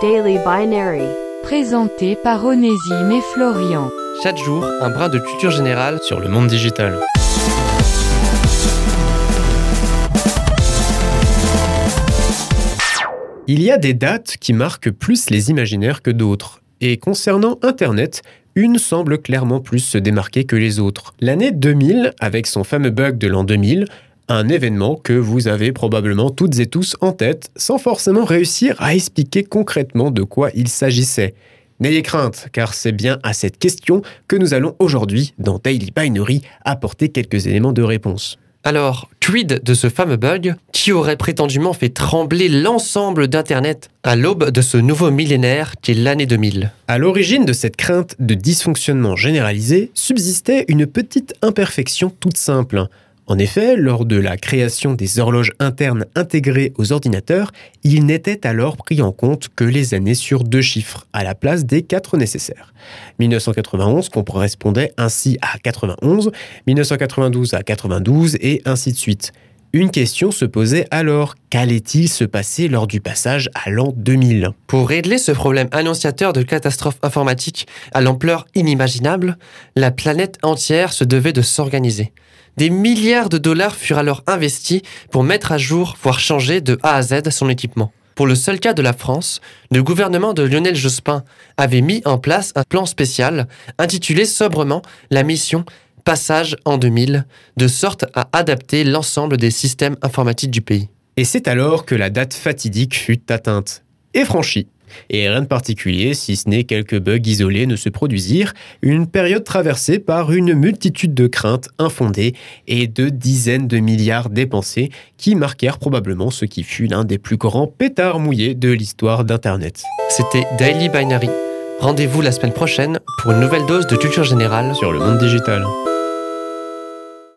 Daily Binary. Présenté par Onésime et Florian. Chaque jour, un brin de culture générale sur le monde digital. Il y a des dates qui marquent plus les imaginaires que d'autres. Et concernant Internet, une semble clairement plus se démarquer que les autres. L'année 2000, avec son fameux bug de l'an 2000, un événement que vous avez probablement toutes et tous en tête, sans forcément réussir à expliquer concrètement de quoi il s'agissait. N'ayez crainte, car c'est bien à cette question que nous allons aujourd'hui, dans Daily Binary, apporter quelques éléments de réponse. Alors, quid de ce fameux bug qui aurait prétendument fait trembler l'ensemble d'Internet à l'aube de ce nouveau millénaire qui est l'année 2000 À l'origine de cette crainte de dysfonctionnement généralisé subsistait une petite imperfection toute simple. En effet, lors de la création des horloges internes intégrées aux ordinateurs, il n'était alors pris en compte que les années sur deux chiffres, à la place des quatre nécessaires. 1991 correspondait ainsi à 91, 1992 à 92 et ainsi de suite. Une question se posait alors, qu'allait-il se passer lors du passage à l'an 2000 Pour régler ce problème annonciateur de catastrophe informatique à l'ampleur inimaginable, la planète entière se devait de s'organiser. Des milliards de dollars furent alors investis pour mettre à jour, voire changer de A à Z son équipement. Pour le seul cas de la France, le gouvernement de Lionel Jospin avait mis en place un plan spécial intitulé sobrement la mission Passage en 2000, de sorte à adapter l'ensemble des systèmes informatiques du pays. Et c'est alors que la date fatidique fut atteinte et franchie. Et rien de particulier, si ce n'est quelques bugs isolés ne se produisirent, une période traversée par une multitude de craintes infondées et de dizaines de milliards dépensés qui marquèrent probablement ce qui fut l'un des plus grands pétards mouillés de l'histoire d'Internet. C'était Daily Binary. Rendez-vous la semaine prochaine pour une nouvelle dose de culture générale sur le monde digital.